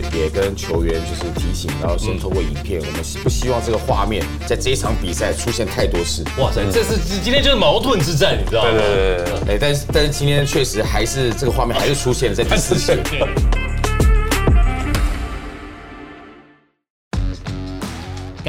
也也跟球员就是提醒，然后先透过影片，我们不希望这个画面在这一场比赛出现太多次。哇塞，这是今天就是矛盾之战，你知道吗？对对对对对，哎，但是但是今天确实还是这个画面还是出现了在第四节。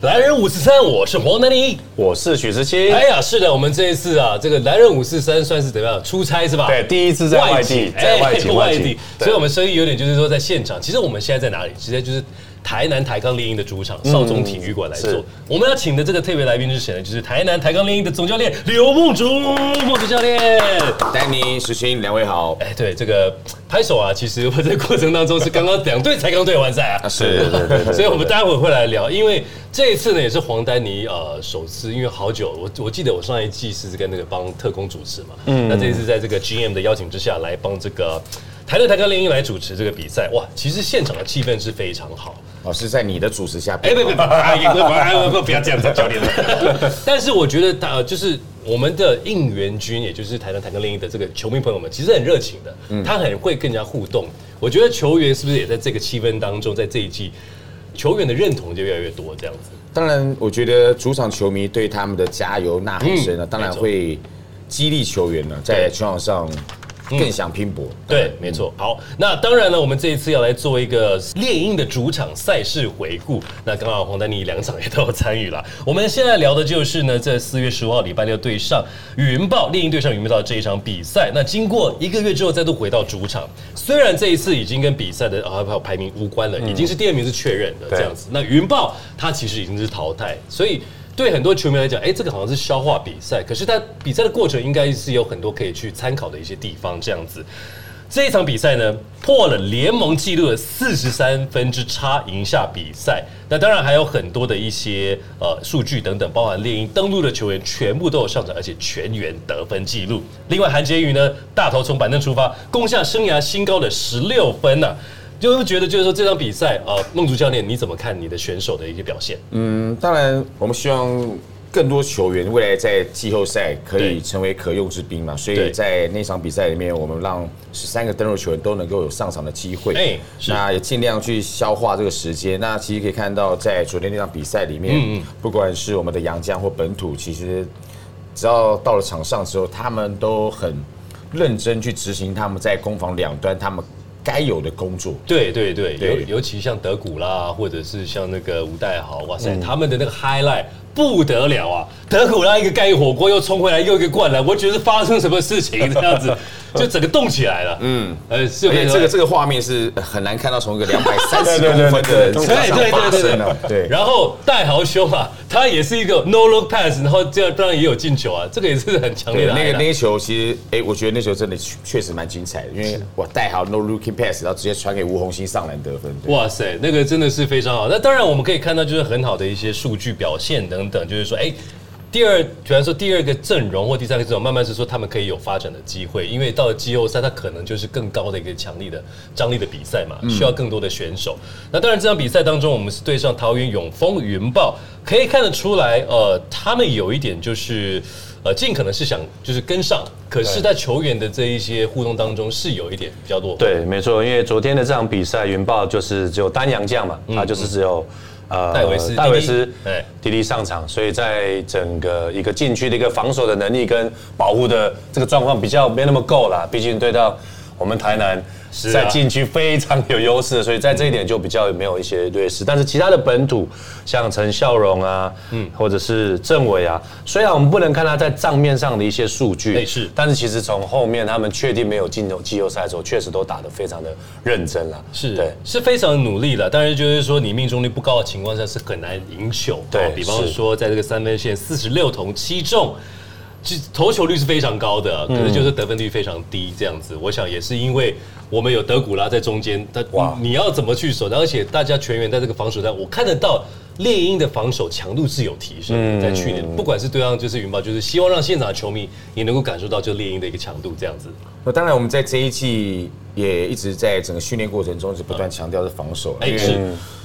来人五四三，我是黄丹妮。我是许志清。哎呀，是的，我们这一次啊，这个来人五四三算是怎么样出差是吧？对，第一次在外地，在外地，外地，所以我们生意有点就是说在现场。其实我们现在在哪里？直接就是。台南台钢猎鹰的主场少中体育馆来做，我们要请的这个特别来宾是谁呢？就是台南台钢猎鹰的总教练刘梦竹，梦竹教练，丹尼、石鑫两位好。哎，对，这个拍手啊，其实我在过程当中是刚刚两队才刚对完赛啊，是，所以我们待会会来聊，因为这一次呢也是黄丹妮呃首次，因为好久我我记得我上一季是跟那个帮特工主持嘛，嗯，那这一次在这个 GM 的邀请之下来帮这个台乐台钢猎鹰来主持这个比赛，哇，其实现场的气氛是非常好。哦，是在你的主持下。哎，不不不，不不不要这样子，教练。但是我觉得，他就是我们的应援军，也就是台南台钢另一的这个球迷朋友们，其实很热情的，他很会更加互动。我觉得球员是不是也在这个气氛当中，在这一季，球员的认同就越来越多，这样子。当然，我觉得主场球迷对他们的加油呐喊声呢，当然会激励球员呢，在球场上。更想拼搏，对，没错。好，那当然了，我们这一次要来做一个猎鹰的主场赛事回顾。那刚好黄丹妮两场也都有参与了。我们现在聊的就是呢，在四月十五号礼拜六对上云豹猎鹰对上云豹这一场比赛。那经过一个月之后再度回到主场，虽然这一次已经跟比赛的啊排名无关了，已经是第二名是确认的这样子。那云豹它其实已经是淘汰，所以。对很多球迷来讲，哎，这个好像是消化比赛，可是他比赛的过程应该是有很多可以去参考的一些地方。这样子，这一场比赛呢，破了联盟纪录的四十三分之差，赢下比赛。那当然还有很多的一些呃数据等等，包含猎鹰登陆的球员全部都有上场，而且全员得分记录。另外，韩杰宇呢，大头从板凳出发，攻下生涯新高的十六分呢。就会觉得，就是说这场比赛啊，孟竹教练你怎么看你的选手的一些表现？嗯，当然，我们希望更多球员未来在季后赛可以成为可用之兵嘛。所以在那场比赛里面，我们让十三个登陆球员都能够有上场的机会。哎，那也尽量去消化这个时间。那其实可以看到，在昨天那场比赛里面，不管是我们的洋将或本土，其实只要到了场上之后，他们都很认真去执行他们在攻防两端他们。该有的工作，对对对，尤尤其像德古拉，或者是像那个吴代豪，哇塞，他们的那个 highlight 不得了啊！德古拉一个盖火锅又冲回来又一个灌篮，我觉得发生什么事情这样子。就整个动起来了，嗯，呃，是这个这个画面是很难看到从一个两百三十 公分的人身上发生的，对。然后戴豪兄啊，他也是一个 no look pass，然后这样当然也有进球啊，这个也是很强烈的。那个那个球其实，哎，我觉得那球真的确实蛮精彩的，因为哇，戴豪 no looking pass，然后直接传给吴红星上篮得分，哇塞，那个真的是非常好。那当然我们可以看到就是很好的一些数据表现等等，就是说，哎。第二，比方说第二个阵容或第三个阵容，慢慢是说他们可以有发展的机会，因为到了季后赛，它可能就是更高的一个强力的张力的比赛嘛，需要更多的选手。那当然，这场比赛当中，我们是对上桃园永丰云豹，可以看得出来，呃，他们有一点就是，呃，尽可能是想就是跟上，可是，在球员的这一些互动当中，是有一点比较多。对，没错，因为昨天的这场比赛，云豹就是只有单阳将嘛，他就是只有。呃，戴维斯，戴维斯，哎，滴滴上场，所以在整个一个禁区的一个防守的能力跟保护的这个状况比较没那么够啦，毕竟对到我们台南。在禁区非常有优势，所以在这一点就比较没有一些劣势。但是其他的本土，像陈孝荣啊，嗯，或者是郑伟啊，虽然我们不能看他在账面上的一些数据，是，但是其实从后面他们确定没有进入季后赛的时候，确实都打得非常的认真了。是对，是非常努力了。但是就是说，你命中率不高的情况下，是很难赢球。对，比方说，在这个三分线四十六投七中。投球率是非常高的，可是就是得分率非常低，这样子。我想也是因为我们有德古拉在中间，他哇，你要怎么去守？而且大家全员在这个防守上，我看得到猎鹰的防守强度是有提升，在去年不管是对上就是云豹，就是希望让现场的球迷也能够感受到就猎鹰的一个强度这样子。那当然，我们在这一季也一直在整个训练过程中是不断强调的防守，因为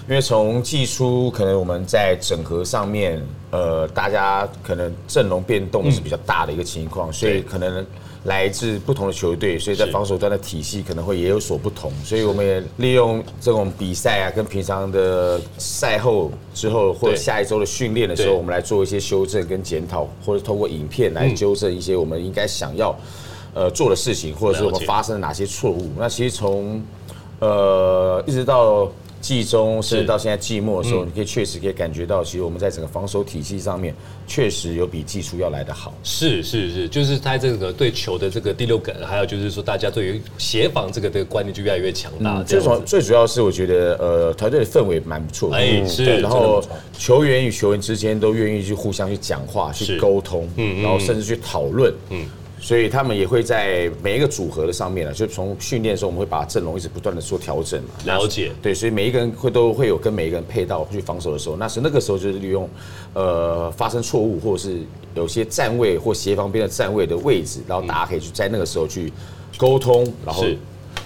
因为从季初可能我们在整合上面，呃，大家可能阵容变动是比较大的一个情况，所以可能。来自不同的球队，所以在防守端的体系可能会也有所不同，所以我们也利用这种比赛啊，跟平常的赛后之后或者下一周的训练的时候，我们来做一些修正跟检讨，或者通过影片来纠正一些我们应该想要呃做的事情，或者是我们发生了哪些错误。那其实从呃一直到。季中甚至到现在季末的时候，你可以确实可以感觉到，其实我们在整个防守体系上面，确实有比季初要来的好。是是是，就是他这个对球的这个第六感，还有就是说大家对于协防这个的观念就越来越强大。最主最主要是我觉得，呃，团队的氛围蛮不错的。哎，是。然后球员与球员之间都愿意去互相去讲话、去沟通，嗯，然后甚至去讨论，嗯。所以他们也会在每一个组合的上面呢，就从训练的时候，我们会把阵容一直不断的做调整嘛。了解。对，所以每一个人会都会有跟每一个人配到去防守的时候，那是那个时候就是利用，呃，发生错误或者是有些站位或协防边的站位的位置，然后大家可以去在那个时候去沟通，然后。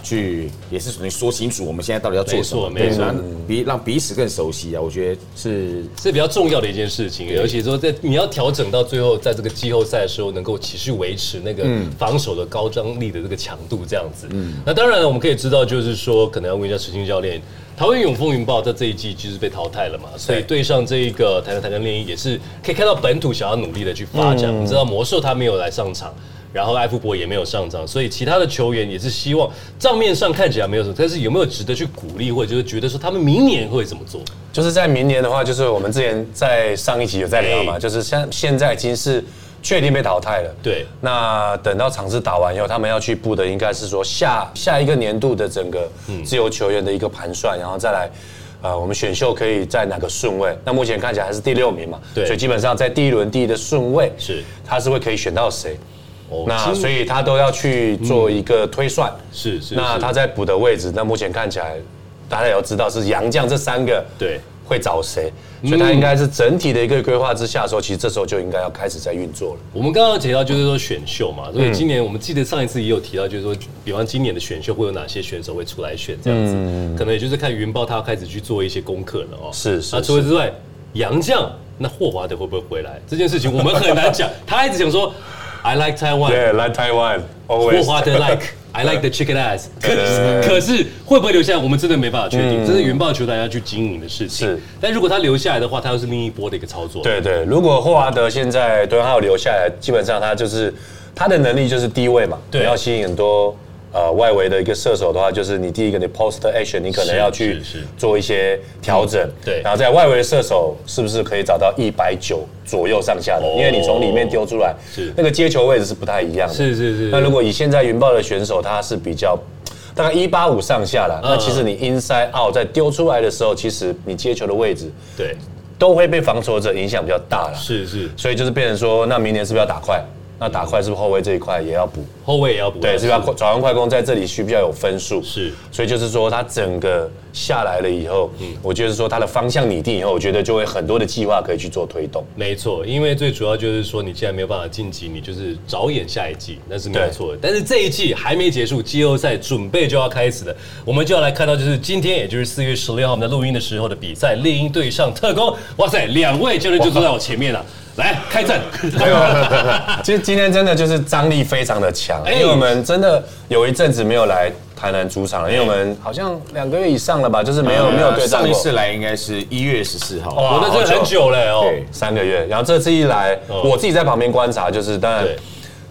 去也是属于说清楚我们现在到底要做什么，没错，比让彼此更熟悉啊，我觉得是是比较重要的一件事情，而且说在你要调整到最后，在这个季后赛的时候，能够持续维持那个防守的高张力的这个强度，这样子。嗯，那当然了，我们可以知道，就是说可能要问一下石青教练，台湾永丰云豹在这一季就是被淘汰了嘛，所以对上这一个台南台南猎鹰也是可以看到本土想要努力的去发展。你知道魔兽他没有来上场。然后艾夫伯也没有上涨，所以其他的球员也是希望账面上看起来没有什么，但是有没有值得去鼓励，或者就是觉得说他们明年会怎么做？就是在明年的话，就是我们之前在上一集有在聊嘛，就是现现在已经是确定被淘汰了。对，那等到场次打完以后，他们要去布的应该是说下下一个年度的整个自由球员的一个盘算，然后再来，呃，我们选秀可以在哪个顺位？那目前看起来还是第六名嘛，对，所以基本上在第一轮第一的顺位是，他是会可以选到谁？那所以他都要去做一个推算，是是。那他在补的位置，那目前看起来，大家也要知道是杨将这三个，对，会找谁？所以他应该是整体的一个规划之下的时候，其实这时候就应该要开始在运作了。我们刚刚提到就是说选秀嘛，所以今年我们记得上一次也有提到，就是说，比方今年的选秀会有哪些选手会出来选这样子，可能也就是看云豹他要开始去做一些功课了哦。是是。那除此之外，杨将那霍华德会不会回来？这件事情我们很难讲。他一直想说。I like Taiwan. Yeah, like Taiwan. 霍华德 like. I like the chicken ass. 可可是会不会留下来？我们真的没办法确定，这是云豹球团要去经营的事情。是，但如果他留下来的话，他又是另一波的一个操作。对对，如果霍华德现在敦号留下来，基本上他就是他的能力就是低位嘛，对，要吸引很多。呃，外围的一个射手的话，就是你第一个，你 post action，你可能要去做一些调整。对，然后在外围的射手是不是可以找到一百九左右上下的？因为你从里面丢出来，是那个接球位置是不太一样的。是是是。那如果以现在云豹的选手，他是比较大概一八五上下了，那其实你 inside out 在丢出来的时候，其实你接球的位置，对，都会被防守者影响比较大了。是是。所以就是变成说，那明年是不是要打快？那打快是不是后卫这一块也要补？后卫也要补，对，是要转换快攻在这里需不需要有分数？是，所以就是说他整个下来了以后，嗯，我觉得说他的方向拟定以后，我觉得就会很多的计划可以去做推动。没错，因为最主要就是说你既然没有办法晋级，你就是着眼下一季，那是没有错的。但是这一季还没结束，季后赛准备就要开始了，我们就要来看到就是今天，也就是四月十六号我们在录音的时候的比赛，猎鹰对上特工。哇塞，两位教练就坐在我前面了。来开战！其实今天真的就是张力非常的强，因为我们真的有一阵子没有来台南主场了，因为我们好像两个月以上了吧，就是没有没有对上一次来应该是一月十四号，哇，那真的很久了哦，三个月。然后这次一来，我自己在旁边观察，就是当然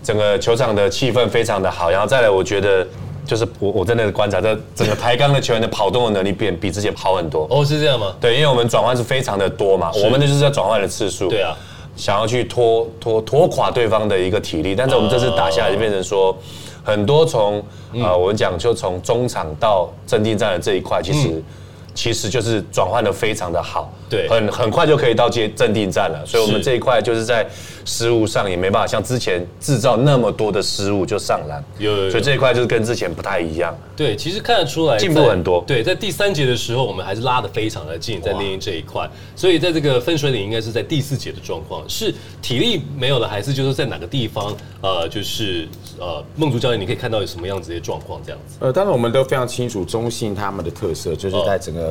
整个球场的气氛非常的好，然后再来，我觉得就是我我在那观察，这整个台钢的球员的跑动的能力变比之前好很多。哦，是这样吗？对，因为我们转换是非常的多嘛，我们的就是要转换的次数。对啊。想要去拖拖拖垮对方的一个体力，但是我们这次打下来就变成说，很多从呃我们讲就从中场到阵地战的这一块，其实其实就是转换的非常的好，对很很快就可以到接镇定站了。所以我们这一块就是在失误上也没办法像之前制造那么多的失误就上篮，有有有所以这一块就是跟之前不太一样。对，其实看得出来进步很多对，在第三节的时候，我们还是拉的非常的近，在猎鹰这一块。所以在这个分水岭，应该是在第四节的状况，是体力没有了，还是就是在哪个地方？呃，就是呃，梦竹教练，你可以看到有什么样子的状况这样子。呃，当然我们都非常清楚中信他们的特色，就是在整个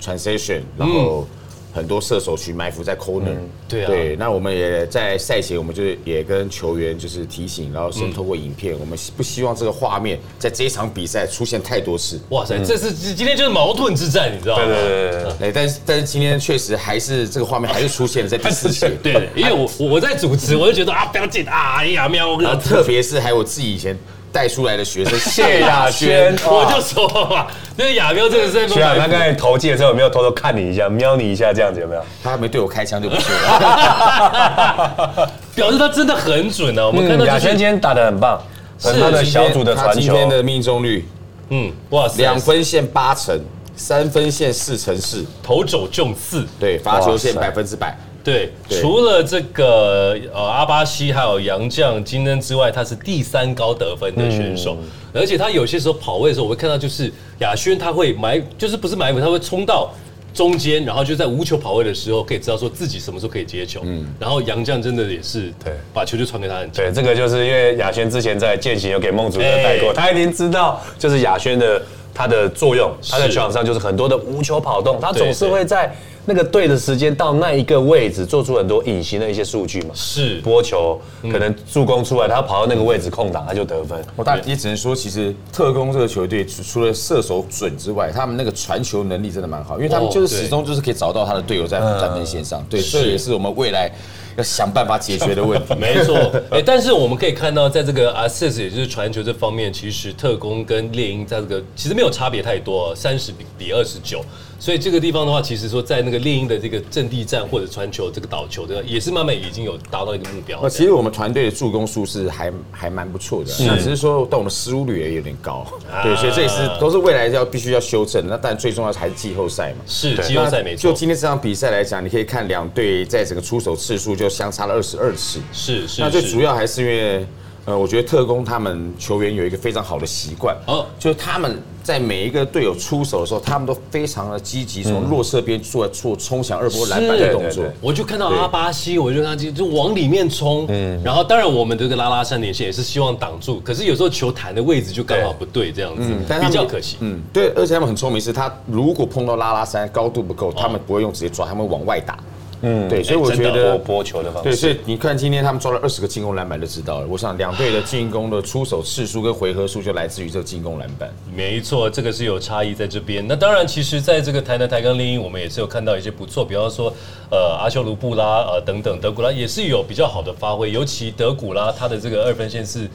transition，然后很多射手去埋伏在 corner。对啊对，那我们也在赛前，我们就是也跟球员就是提醒，然后先透过影片，我们不希望这个画面在这一场比赛出现太多次。哇塞，这是今天就是矛盾之战，你知道吗？对对对。哎，但是但是今天确实还是这个画面还是出现了在第四节。对，因为我我我在主持，我就觉得啊，不要紧啊，哎呀喵，然后特别是还有我自己以前带出来的学生。谢亚轩，我就说嘛，那个亚彪真的是在学长，他刚才投寄的时候有没有偷偷看你一下、瞄你一下这样子有没有？他还没对我开枪就不错了。表示他真的很准呢、啊。我们看到嗯亚轩就是今天打的很棒，是他的小组的传球，今天的命中率。嗯，哇塞，两分线八成，三分线四成四，投肘中四，对，罚球线百分之百。对，对除了这个呃阿巴西还有杨绛金恩之外，他是第三高得分的选手，而且他有些时候跑位的时候，我会看到就是亚轩他会埋，就是不是埋伏，他会冲到。中间，然后就在无球跑位的时候，可以知道说自己什么时候可以接球。嗯，然后杨绛真的也是，对把球就传给他。对，这个就是因为亚轩之前在践行有给孟主任带过，哎他已经知道就是亚轩的他的作用，它在球场上就是很多的无球跑动，它总是会在那个对的时间到那一个位置，做出很多隐形的一些数据嘛。是拨球可能助攻出来，他跑到那个位置空档，他就得分。我大也只能说，其实特工这个球队除除了射手准之外，他们那个传球能力真的蛮好，因为他们就是始终就是可以找到他的队友在三分线上。对，这也是我们未来要想办法解决的问题。没错，哎，但是我们可以看到，在这个 assist 也就是传球这方面，其实特工跟猎鹰在这个其实没有差别太多，三十比比二十九。所以这个地方的话，其实说在那个猎鹰的这个阵地战或者传球这个导球的，也是慢慢已经有达到一个目标呃，。其实我们团队的助攻数是还 还蛮不错的，那只是说但我们失误率也有点高，对，所以这也是都是未来要必须要修正。那但最重要的还是季后赛嘛。是季后赛没错就，今天这场比赛来讲，你可以看两队在整个出手次数就相差了二十二次。是是。那最主要还是因为，呃，我觉得特工他们球员有一个非常好的习惯，哦。哦，就是他们在每一个队友出手的时候，他们都非常的积极，从弱侧边做做冲抢二波篮板的动作。我就看到阿巴西，我就看他就就往里面冲，嗯，然后当然我们这个拉拉三连线也是希望挡住，可是有时候球弹的位置就刚好不对，这样子，比较可惜。嗯，对，而且他们很聪明，是他如果碰到拉拉山高度不够，他们不会用直接抓，他们会往外打。嗯，对，所以我觉得拨球的方对，所以你看今天他们抓了二十个进攻篮板就知道了。我想两队的进攻的出手次数跟回合数就来自于这个进攻篮板。没错，这个是有差异在这边。那当然，其实在这个台南台钢猎鹰，我们也是有看到一些不错，比方说，呃，阿修卢布拉，呃，等等，德古拉也是有比较好的发挥，尤其德古拉他的这个二分线是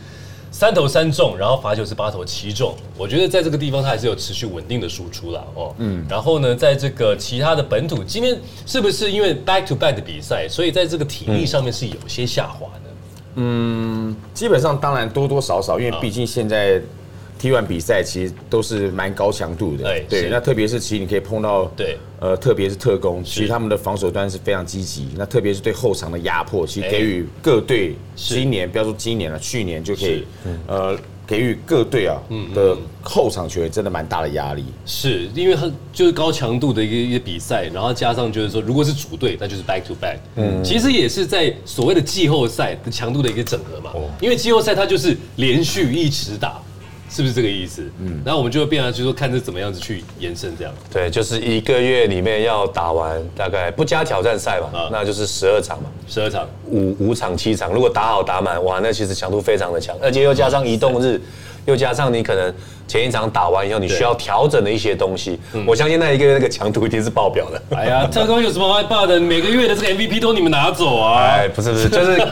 三投三中，然后罚球是八投七中，我觉得在这个地方他还是有持续稳定的输出啦，哦，嗯，然后呢，在这个其他的本土，今天是不是因为 back to back 的比赛，所以在这个体力上面是有些下滑的？基本上当然多多少少，因为毕竟现在 T1 比赛其实都是蛮高强度的，对。那特别是其实你可以碰到，对，呃，特别是特工，其实他们的防守端是非常积极。那特别是对后场的压迫，其实给予各队今年不要说今年了，去年就可以是，呃，给予各队啊的后场球员真的蛮大的压力。是因为很就是高强度的一个一个比赛，然后加上就是说，如果是主队，那就是 back to back。嗯，其实也是在所谓的季后赛的强度的一个整合嘛。因为季后赛它就是连续一直打，是不是这个意思？嗯，然后我们就会变成就说看这怎么样子去延伸这样。对，就是一个月里面要打完大概不加挑战赛嘛，啊那就是十二场嘛，十二场，五五场七场，如果打好打满，哇，那其实强度非常的强，而且又加上移动日，又加上你可能前一场打完以后，你需要调整的一些东西，我相信那一个月那个强度一定是爆表的。哎呀，特工有什么害怕的？每个月的这个 MVP 都你们拿走啊！哎，不是不是，就是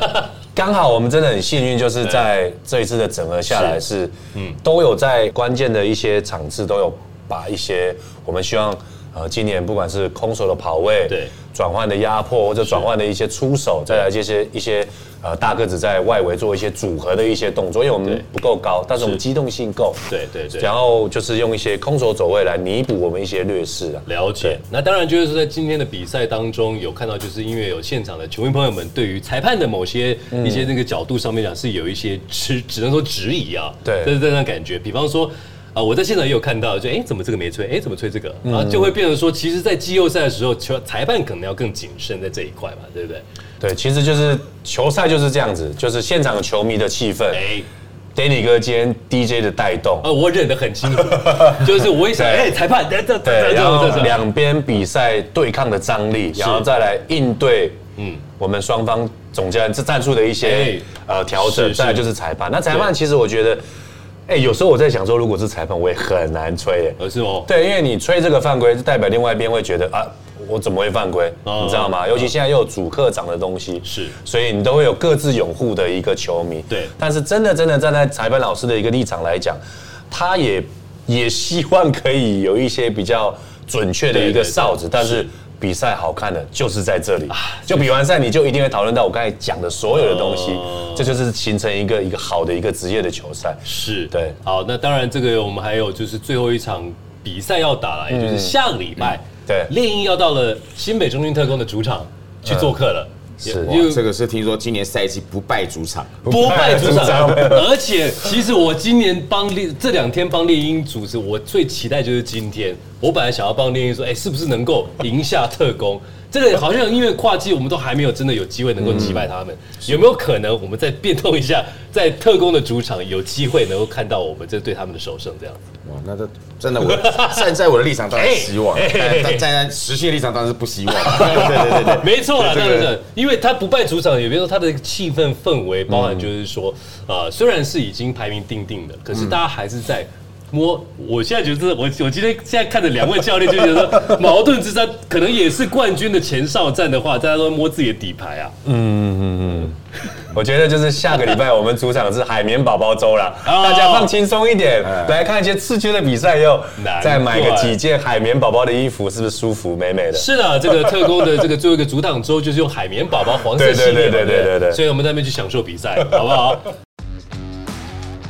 刚好我们真的很幸运，就是在这一次的整合下来是，嗯，都有在关键的一些场次都有把一些我们希望。呃，今年不管是空手的跑位，对，转换的压迫或者转换的一些出手，再来这些一些呃大个子在外围做一些组合的一些动作，因为我们不够高，但是我们机动性够，对对对，然后就是用一些空手走位来弥补我们一些劣势啊。了解。那当然就是在今天的比赛当中有看到，就是因为有现场的球迷朋友们对于裁判的某些一些那个角度上面讲是有一些只只能说质疑啊，对，这是这样感觉。比方说。啊，我在现场也有看到，就哎，怎么这个没吹？哎，怎么吹这个？然后就会变成说，其实，在季后赛的时候，球裁判可能要更谨慎在这一块嘛，对不对？对，其实就是球赛就是这样子，就是现场球迷的气氛，哎，Danny 哥今天 DJ 的带动，呃，我忍得很清楚，就是我一想，哎，裁判，对对对，然后两边比赛对抗的张力，然后再来应对，嗯，我们双方总监这战术的一些呃调整，再来就是裁判。那裁判其实我觉得。哎，有时候我在想说，如果是裁判，我也很难吹。呃，是哦。对，因为你吹这个犯规，就代表另外一边会觉得啊，我怎么会犯规？你知道吗？尤其现在又有主客场的东西，是，所以你都会有各自拥护的一个球迷。对。但是真的真的站在裁判老师的一个立场来讲，他也也希望可以有一些比较准确的一个哨子，但是。比赛好看的就是在这里，就比完赛你就一定会讨论到我刚才讲的所有的东西，这就是形成一个一个好的一个职业的球赛。是。对，好，那当然这个我们还有就是最后一场比赛要打了，也就是下个礼拜，对，猎鹰要到了新北中军特工的主场去做客了。是，这个是听说今年赛季不败主场，不败主场，而且其实我今年帮猎这两天帮猎鹰组织，我最期待就是今天。我本来想要帮猎鹰说，哎，是不是能够赢下特工？这个好像因为跨季，我们都还没有真的有机会能够击败他们。有没有可能我们再变动一下，在特工的主场有机会能够看到我们这对他们的首胜这样子？哇，那这真的我站在我的立场当然希望，但站在实际的立场当然是不希望。对对对对，没错啦，当然是，因为他不败主场，也别说他的气氛氛围，包含就是说，呃，虽然是已经排名定定的，可是大家还是在。摸，我现在觉得我我今天现在看着两位教练就觉得说 矛盾之战可能也是冠军的前哨战的话，大家都摸自己的底牌啊。嗯嗯嗯，我觉得就是下个礼拜我们主场是海绵宝宝周了，大家放轻松一点，来看一些刺激的比赛，又再买个几件海绵宝宝的衣服，是不是舒服美美的？是的，这个特工的 这个最后一个主场周就是用海绵宝宝黄色系列，对对对对对，所以我们在那边去享受比赛，好不好？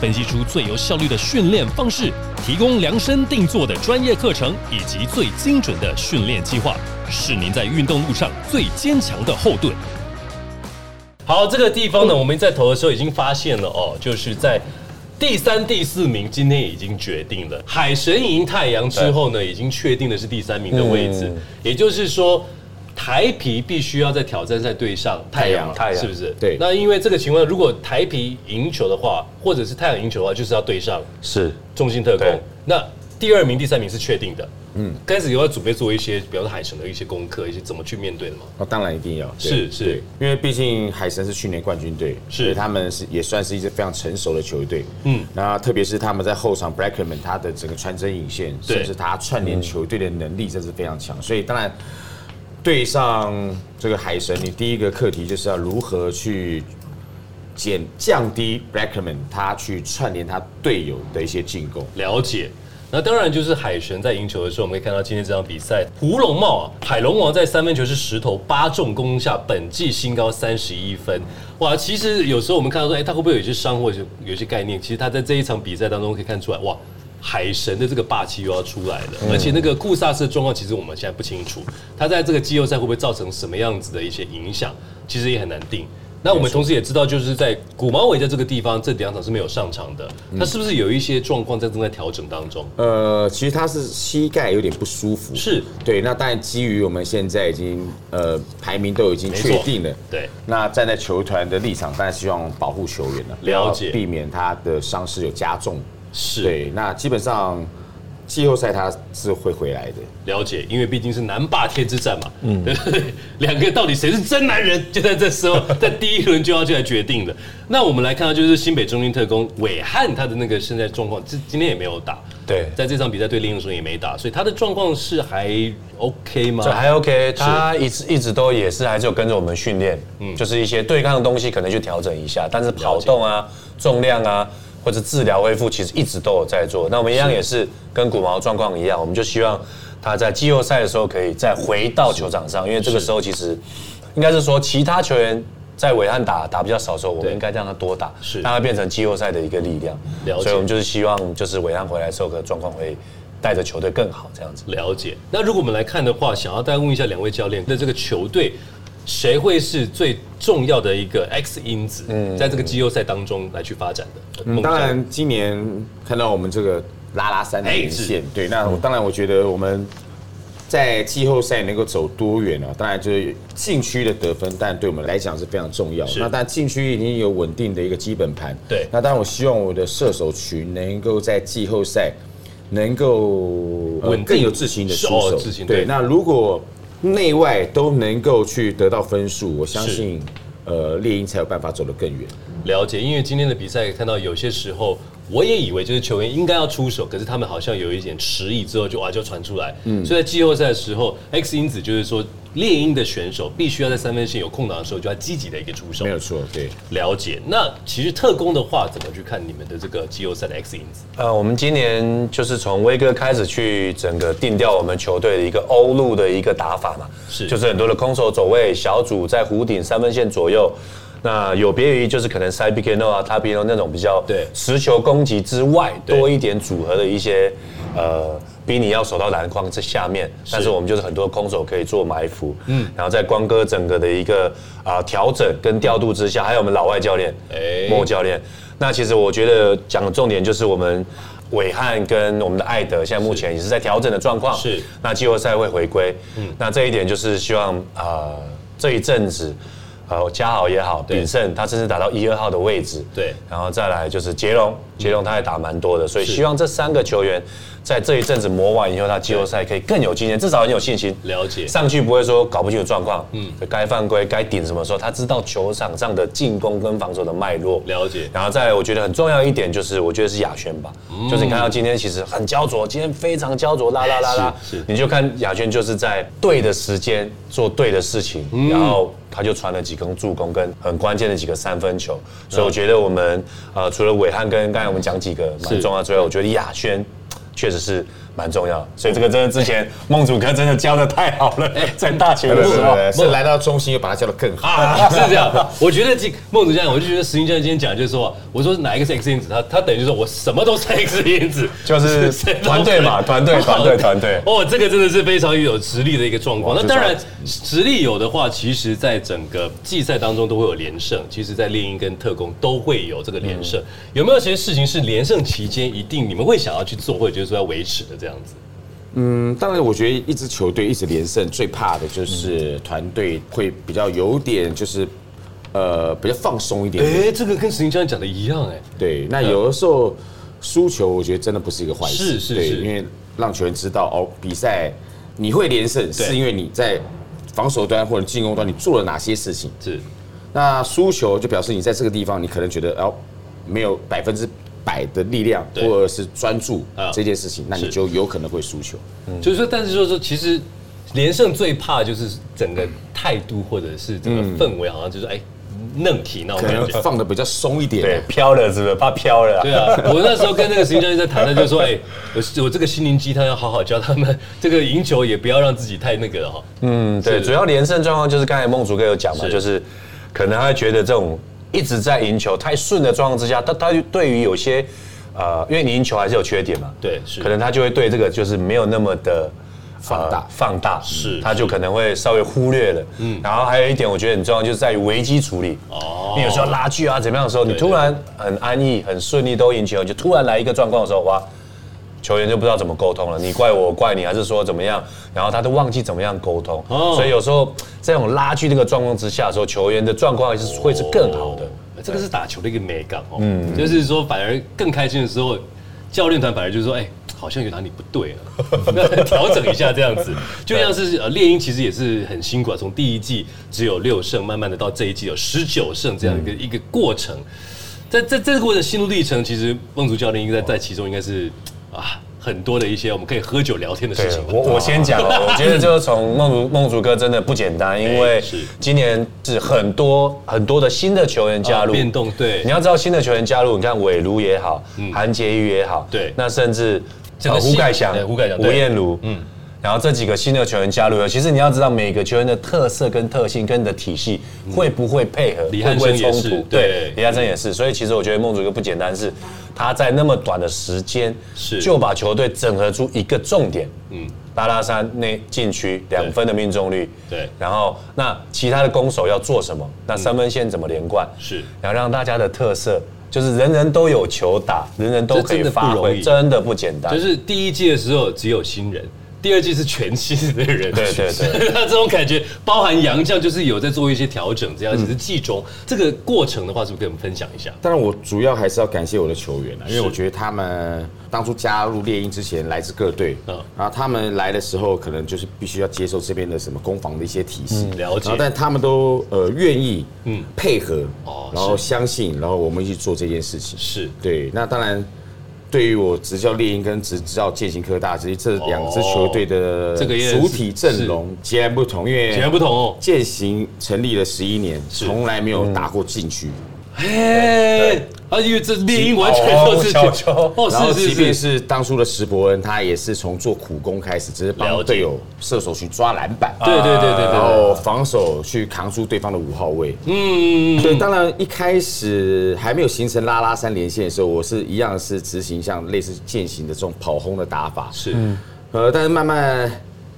分析出最有效率的训练方式，提供量身定做的专业课程以及最精准的训练计划，是您在运动路上最坚强的后盾。好，这个地方呢，我们在投的时候已经发现了哦，就是在第三、第四名今天已经决定了，海神赢太阳之后呢，已经确定的是第三名的位置，也就是说。台皮必须要在挑战赛对上太阳，太阳是不是？对。那因为这个情况，如果台皮赢球的话，或者是太阳赢球的话，就是要对上是中心特工。那第二名、第三名是确定的。嗯。开始有要准备做一些，比如说海神的一些功课，一些怎么去面对的吗？哦，当然一定要。是是，因为毕竟海神是去年冠军队，是他们是也算是一支非常成熟的球队。嗯。那特别是他们在后场 Blackman 他的整个传真引线，甚至他串联球队的能力，真是非常强。所以当然。对上这个海神，你第一个课题就是要如何去减降低 Blackman 他去串联他队友的一些进攻。了解，那当然就是海神在赢球的时候，我们可以看到今天这场比赛，胡龙茂啊，海龙王在三分球是十投八中攻下本季新高三十一分。哇，其实有时候我们看到说，哎，他会不会有些伤或者有些概念？其实他在这一场比赛当中可以看出来，哇。海神的这个霸气又要出来了，而且那个库萨斯的状况，其实我们现在不清楚，他在这个季后赛会不会造成什么样子的一些影响，其实也很难定。那我们同时也知道，就是在古毛尾在这个地方这两场是没有上场的，他是不是有一些状况在正在调整当中？呃，其实他是膝盖有点不舒服，是对。那当然基于我们现在已经呃排名都已经确定了，对。那站在球团的立场，当然希望保护球员了，了解，避免他的伤势有加重。是对，那基本上季后赛他是会回来的。了解，因为毕竟是南霸天之战嘛，嗯，两个到底谁是真男人，就在这时候，在第一轮就要就来决定的。那我们来看到，就是新北中心特工伟汉他的那个现在状况，今今天也没有打，对，在这场比赛对猎鹰的时候也没打，所以他的状况是还 OK 吗？这还 OK，他一直一直都也是还是有跟着我们训练，嗯，就是一些对抗的东西可能去调整一下，但是跑动啊、重量啊。或者治疗恢复，其实一直都有在做。那我们一样也是跟古毛状况一样，我们就希望他在季后赛的时候可以再回到球场上，因为这个时候其实应该是说其他球员在伟汉打打比较少的时候，我们应该让他多打，是让他变成季后赛的一个力量。所以，我们就是希望就是伟汉回来的时候，可状况会带着球队更好这样子。了解。那如果我们来看的话，想要再问一下两位教练，那这个球队。谁会是最重要的一个 X 因子，在这个季后赛当中来去发展的？当然，今年看到我们这个拉拉山的连线，对，那我当然我觉得我们在季后赛能够走多远啊？当然就是禁区的得分，但对我们来讲是非常重要。那但禁区已经有稳定的一个基本盘，对。那当然我希望我的射手群能够在季后赛能够稳更有自信的出手，对。那如果内外都能够去得到分数，我相信，呃，猎鹰才有办法走得更远。了解，因为今天的比赛看到有些时候，我也以为就是球员应该要出手，可是他们好像有一点迟疑，之后就哇就传出来。嗯，所以在季后赛的时候，X 因子就是说。猎鹰的选手必须要在三分线有空档的时候就要积极的一个出手，没有错，对，了解。那其实特工的话，怎么去看你们的这个季后赛的 X 因子？呃，我们今年就是从威哥开始去整个定调我们球队的一个欧陆的一个打法嘛，是，就是很多的空手走位小组在弧顶三分线左右，那有别于就是可能塞比克诺啊、塔比诺那种比较对持球攻击之外多一点组合的一些呃。比你要守到篮筐这下面，但是我们就是很多空手可以做埋伏，嗯，然后在光哥整个的一个啊调整跟调度之下，还有我们老外教练，哎，莫教练，那其实我觉得讲的重点就是我们伟汉跟我们的艾德现在目前也是在调整的状况，是，那季后赛会回归，嗯，那这一点就是希望啊这一阵子，呃嘉豪也好，炳胜他甚至打到一二号的位置，对，然后再来就是杰龙，杰龙他也打蛮多的，所以希望这三个球员。在这一阵子磨完以后，他季后赛可以更有经验，至少很有信心。了解。上去不会说搞不清楚状况，嗯，该犯规该顶什么时候，他知道球场上的进攻跟防守的脉络。了解，然后再我觉得很重要一点就是，我觉得是亚轩吧，就是你看到今天其实很焦灼，今天非常焦灼，啦啦啦啦，是，你就看亚轩就是在对的时间做对的事情，然后他就传了几根助攻跟很关键的几个三分球，所以我觉得我们呃除了伟汉跟刚才我们讲几个蛮重要之外，我觉得亚轩。确实是蛮重要，所以这个真的之前孟主哥真的教的太好了，在大学的时候，是来到中心又把他教的更好，是这样。我觉得这孟主教我就觉得石英教练今天讲就是说，我说哪一个是 X 因子，他他等于说我什么都是 X 因子，就是团队嘛，团队团队团队。哦，这个真的是非常有实力的一个状况。那当然实力有的话，其实在整个季赛当中都会有连胜，其实在猎鹰跟特工都会有这个连胜。有没有些事情是连胜期间一定你们会想要去做，或者就是说要维持的这样子？嗯，当然，我觉得一支球队一直连胜，最怕的就是团队会比较有点就是，呃，比较放松一点。哎，这个跟石英教练讲的一样，哎，对。那有的时候输球，我觉得真的不是一个坏事，是是是，因为让球员知道哦，比赛你会连胜，是因为你在防守端或者进攻端你做了哪些事情。是。那输球就表示你在这个地方，你可能觉得哦，没有百分之。百的力量，或者是专注这件事情，那你就有可能会输球。就是说，但是就是说，其实连胜最怕就是整个态度或者是这个氛围，好像就是哎，嫩体那种感觉，放的比较松一点，对，飘了是不是？怕飘了。对啊，我那时候跟那个石英教练在谈的，就是说，哎，我我这个心灵鸡汤要好好教他们，这个赢球也不要让自己太那个哈。嗯，对，主要连胜状况就是刚才孟竹哥有讲嘛，就是可能他觉得这种。一直在赢球太顺的状况之下，他他对于有些呃，因为你赢球还是有缺点嘛，对，是，可能他就会对这个就是没有那么的放大。放大，是，他就可能会稍微忽略了，嗯，然后还有一点我觉得很重要，就是在于危机处理，哦，你有时候拉锯啊怎么样的时候，你突然很安逸很顺利都赢球，就突然来一个状况的时候，哇。球员就不知道怎么沟通了，你怪我，怪你，还是说怎么样？然后他都忘记怎么样沟通，所以有时候在这种拉锯这个状况之下的时候，球员的状况是会是更好的。这个是打球的一个美感哦，嗯，就是说反而更开心的时候，教练团反而就是说，哎，好像有哪里不对了，调整一下这样子。就像是呃，猎鹰其实也是很辛苦啊，从第一季只有六胜，慢慢的到这一季有十九胜这样一个一个过程。在在这个过程心路历程，其实孟竹教练应该在其中应该是啊。很多的一些我们可以喝酒聊天的事情。我我先讲哦，我觉得就是从梦竹梦竹哥真的不简单，因为今年是很多很多的新的球员加入变动。对，你要知道新的球员加入，你看韦如也好，韩杰瑜也好，对，那甚至胡盖祥、胡盖祥、吴彦如，嗯，然后这几个新的球员加入了，其实你要知道每个球员的特色跟特性跟你的体系会不会配合，会不会冲突？对，李汉生也是，所以其实我觉得梦竹哥不简单是。他在那么短的时间，是就把球队整合出一个重点，嗯，拉拉山内禁区两分的命中率，对，然后那其他的攻守要做什么？那三分线怎么连贯？是，然后让大家的特色就是人人都有球打，人人都可以发挥，真的不简单。就是第一季的时候只有新人。第二季是全新的人，对对对，那这种感觉包含杨将，就是有在做一些调整，这样只是季中。这个过程的话，是不是跟我们分享一下？当然，我主要还是要感谢我的球员啊，因为我觉得他们当初加入猎鹰之前，来自各队，嗯，然后他们来的时候，可能就是必须要接受这边的什么攻防的一些体系，了解，但他们都呃愿意，嗯，配合，哦，然后相信，然后我们一起做这件事情，是。对，那当然。对于我执教猎鹰跟执教剑行科大，其实这两支球队的这个主体阵容截然不同，因为截然不同哦。剑行成立了十一年，从来没有打过禁区。嘿，啊，因为这猎鹰完全都是小球，然后即便是。当初的石伯恩，他也是从做苦工开始，只是帮队友射手去抓篮板，对对对对，然后防守去扛住对方的五号位。嗯，对，当然一开始还没有形成拉拉三连线的时候，我是一样是执行像类似践行的这种跑轰的打法，是，呃，但是慢慢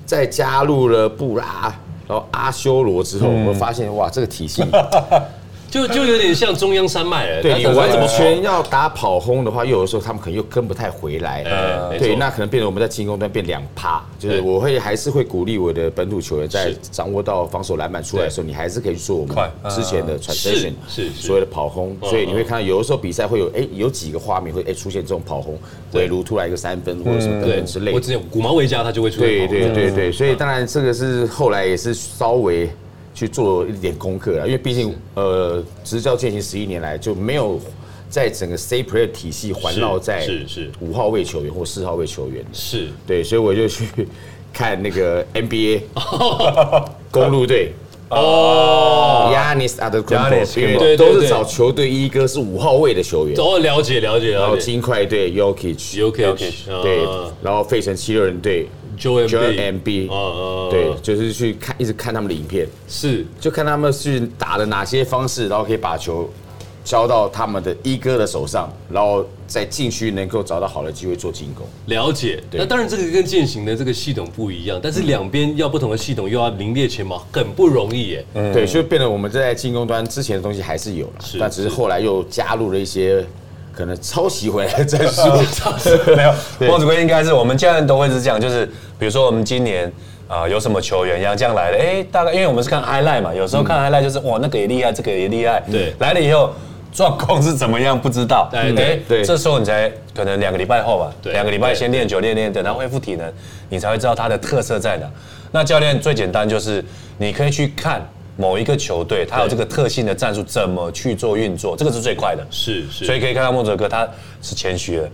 在加入了布拉，然后阿修罗之后，我发现哇，这个体系。就就有点像中央山脉了。对，你完全要打跑轰的话，又有的时候他们可能又跟不太回来。对，那可能变成我们在进攻端变两趴。就是我会还是会鼓励我的本土球员，在掌握到防守篮板出来的时候，你还是可以去做我们之前的 transition，是所谓的跑轰。所以你会看到有的时候比赛会有哎有几个画面会哎出现这种跑轰，比如突然一个三分或者什么等等之类。我之前古毛维加他就会出现。对对对对，所以当然这个是后来也是稍微。去做一点功课了，因为毕竟呃，执教践行十一年来就没有在整个 C play 体系环绕在是是。五号位球员或四号位球员是。对，所以我就去看那个 NBA 公路队。哦，Yanis a d e k u p 因为都是找球队一哥是五号位的球员，哦，了解了解，然后金块队 Yokich，Yokich，对，然后费城七六人队。就 M B，对，就是去看，一直看他们的影片，是，就看他们去打的哪些方式，然后可以把球交到他们的一哥的手上，然后在禁区能够找到好的机会做进攻。了解，那当然这个跟践行的这个系统不一样，但是两边要不同的系统又要名列前茅，很不容易耶。对，所以变得我们在进攻端之前的东西还是有了，但只是。后来又加入了一些。可能抄袭回来再说，没有。孟子圭应该是我们教练都会是这样，就是比如说我们今年啊有什么球员杨将来了，哎，大概因为我们是看 highlight 嘛，有时候看 highlight 就是哇那个也厉害，这个也厉害，对，来了以后状况是怎么样不知道，对对对，这时候你才可能两个礼拜后吧，两个礼拜先练球练练，等他恢复体能，你才会知道他的特色在哪。那教练最简单就是你可以去看。某一个球队，他有这个特性的战术怎么去做运作，这个是最快的。是是，所以可以看到莫哲哥他是谦虚的，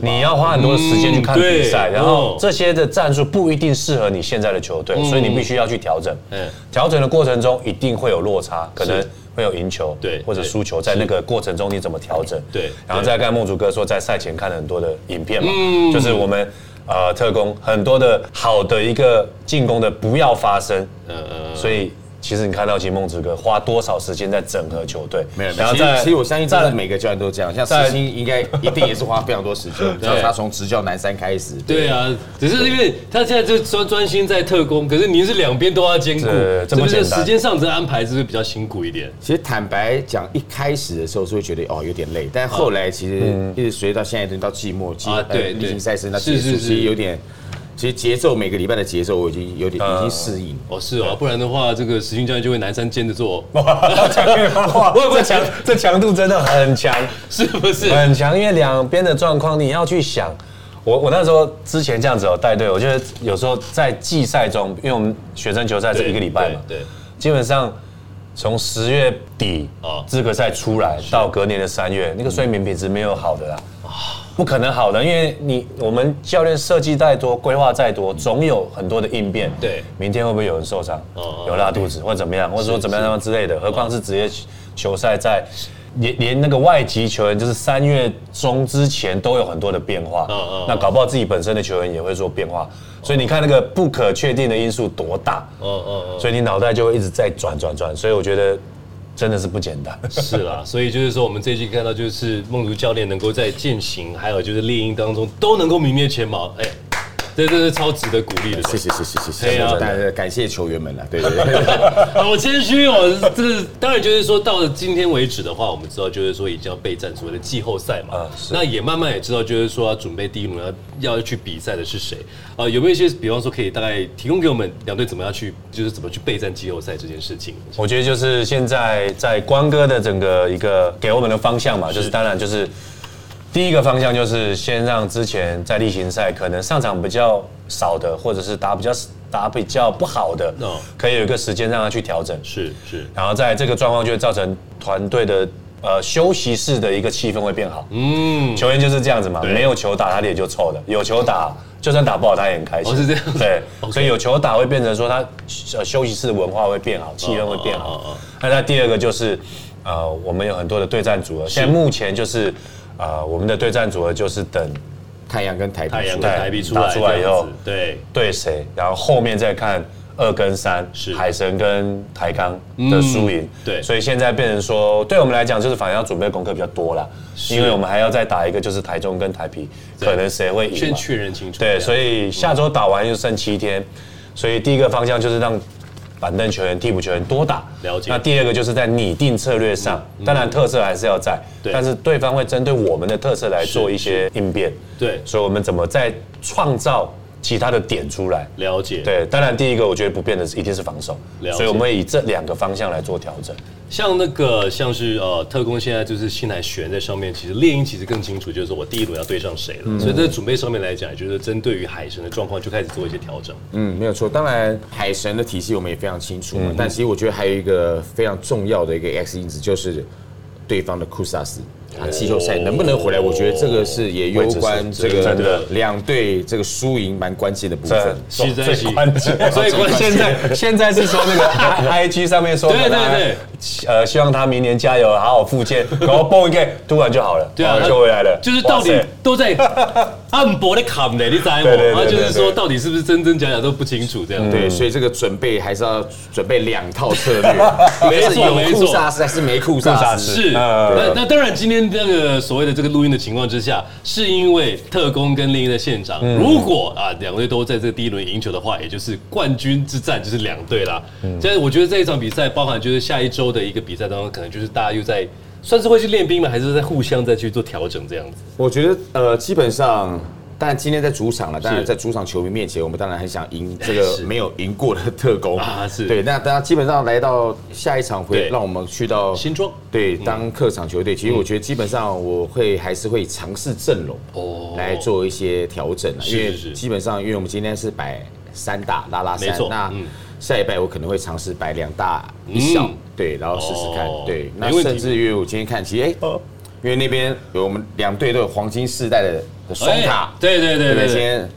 你要花很多的时间去看比赛，然后这些的战术不一定适合你现在的球队，所以你必须要去调整。嗯，调整的过程中一定会有落差，可能会有赢球，对，或者输球，在那个过程中你怎么调整？对，然后再看孟竹哥说，在赛前看了很多的影片嘛，就是我们呃特工很多的好的一个进攻的不要发生，嗯嗯，所以。其实你看到金梦之哥花多少时间在整合球队？没有，然后在其实我相信，在每个教练都这样。像石青应该一定也是花非常多时间。对，他从执教南山开始。对啊，只是因为他现在就专专心在特工，可是您是两边都要兼顾，这么简单。时间上这安排是不是比较辛苦一点？其实坦白讲，一开始的时候是会觉得哦有点累，但后来其实一直随到现在到季末季对例行赛事那结束，其实有点。其实节奏每个礼拜的节奏我已经有点已经适应。哦，是哦，不然的话，这个实训教练就会南山兼着做。哇 不会强？这强度真的很强，是不是？很强，因为两边的状况你要去想，我我那时候之前这样子哦带队，我觉得有时候在季赛中，因为我们学生球赛是。一个礼拜嘛，对，基本上从十月底啊资格赛出来到隔年的三月，那个睡眠品质没有好的啦，不可能好的，因为你我们教练设计再多，规划再多，总有很多的应变。对，明天会不会有人受伤？有拉肚子或者怎么样，或者说怎么样之类的，何况是职业球赛在。连连那个外籍球员，就是三月中之前都有很多的变化。嗯嗯。那搞不好自己本身的球员也会做变化，所以你看那个不可确定的因素多大。嗯嗯嗯。所以你脑袋就会一直在转转转，所以我觉得真的是不简单。是啦，所以就是说我们这期看到就是梦如教练能够在践行，还有就是猎鹰当中都能够名列前茅。哎。这这是超值得鼓励的，谢谢谢谢谢谢，对啊，感谢球员们了，对对对。好谦虚哦，这是当然就是说到了今天为止的话，我们知道就是说已经要备战所谓的季后赛嘛，那也慢慢也知道就是说要准备第一轮要要去比赛的是谁啊？有没有一些比方说可以大概提供给我们两队怎么样去就是怎么去备战季后赛这件事情？我觉得就是现在在关哥的整个一个给我们的方向嘛，就是当然就是。第一个方向就是先让之前在例行赛可能上场比较少的，或者是打比较打比较不好的，可以有一个时间让他去调整。是是，然后在这个状况就会造成团队的呃休息室的一个气氛会变好。嗯，球员就是这样子嘛，没有球打他脸就臭的，有球打就算打不好他也很开心。是这样。对，所以有球打会变成说他呃休息室的文化会变好，气氛会变好。那那第二个就是呃我们有很多的对战组合，现在目前就是。啊，我们的对战组合就是等太阳跟台太阳跟台币出来以后，对对谁，然后后面再看二跟三是海神跟台钢的输赢。对，所以现在变成说，对我们来讲就是反而要准备功课比较多了，因为我们还要再打一个就是台中跟台皮，可能谁会赢？先确认清楚。对，所以下周打完就剩七天，所以第一个方向就是让。板凳球员、替补球员多打，了解。那第二个就是在拟定策略上，当然特色还是要在，但是对方会针对我们的特色来做一些应变。对，所以我们怎么在创造？其他的点出来，了解。对，当然第一个我觉得不变的是一定是防守，所以我们会以这两个方向来做调整。像那个像是呃特工现在就是新来悬在上面，其实猎鹰其实更清楚，就是说我第一轮要对上谁了。所以在准备上面来讲，就是针对于海神的状况就开始做一些调整。嗯，没有错。当然海神的体系我们也非常清楚，但其实我觉得还有一个非常重要的一个 X 因子就是对方的库萨斯。啊，季后赛能不能回来？我觉得这个是也有关这个两队这个输赢蛮关键的部分，最关键。所以现在现在是说那个 I G 上面说，对对对，呃，希望他明年加油，好好复健，然后蹦一个突然就好了，对啊，就回来了。就是到底都在暗博的砍呢，你知吗？他就是说到底是不是真真假假都不清楚这样。对，所以这个准备还是要准备两套策略，没错没错，萨斯还是没库萨斯？是。那那当然今天。这个所谓的这个录音的情况之下，是因为特工跟另一的县长，如果啊两队都在这个第一轮赢球的话，也就是冠军之战就是两队啦。现在我觉得这一场比赛，包含就是下一周的一个比赛当中，可能就是大家又在算是会去练兵吗？还是在互相再去做调整这样子？我觉得呃，基本上。但今天在主场了，当然在主场球迷面前，我们当然很想赢这个没有赢过的特工。啊。是。对，那大家基本上来到下一场会让我们去到新庄，对，当客场球队。其实我觉得基本上我会还是会尝试阵容哦，来做一些调整因为基本上因为我们今天是摆三大拉拉三，那下一拜我可能会尝试摆两大一小，对，然后试试看，对，那甚至于我今天看，其实哎，因为那边有我们两队都有黄金世代的。双塔，对对对对，先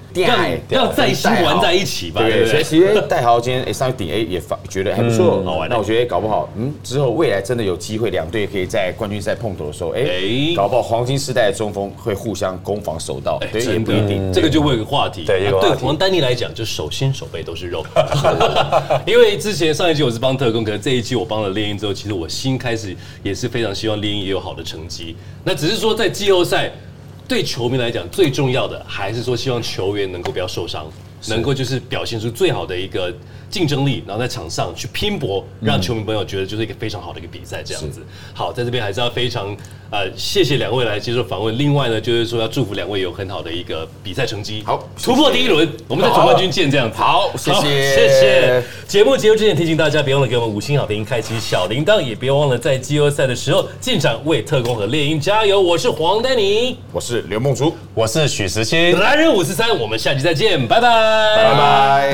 要再新玩在一起吧。对，所以其实戴豪今天哎上去顶 A 也发觉得还不错，好玩。那我觉得搞不好，嗯，之后未来真的有机会，两队可以在冠军赛碰头的时候，哎，搞不好黄金时代的中锋会互相攻防守到，对，也不一定。这个就会有个话题。对，对黄丹尼来讲，就手心手背都是肉。因为之前上一季我是帮特工，可能这一季我帮了猎鹰之后，其实我心开始也是非常希望猎鹰也有好的成绩。那只是说在季后赛。对球迷来讲，最重要的还是说希望球员能够不要受伤。能够就是表现出最好的一个。竞争力，然后在场上去拼搏，让球迷朋友觉得就是一个非常好的一个比赛，这样子。好，在这边还是要非常呃谢谢两位来接受访问。另外呢，就是说要祝福两位有很好的一个比赛成绩，好突破第一轮，我们在总冠军见，这样子。好，谢谢，谢谢。节目结束之前提醒大家，别忘了给我们五星好评，开启小铃铛，也别忘了在季后赛的时候进场为特工和猎鹰加油。我是黄丹妮，我是刘梦竹，我是许时清，男人五四三，我们下期再见，拜拜，拜拜。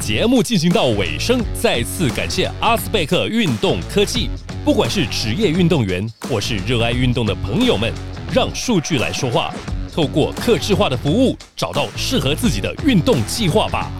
节目进行到尾声，再次感谢阿斯贝克运动科技。不管是职业运动员或是热爱运动的朋友们，让数据来说话，透过客制化的服务，找到适合自己的运动计划吧。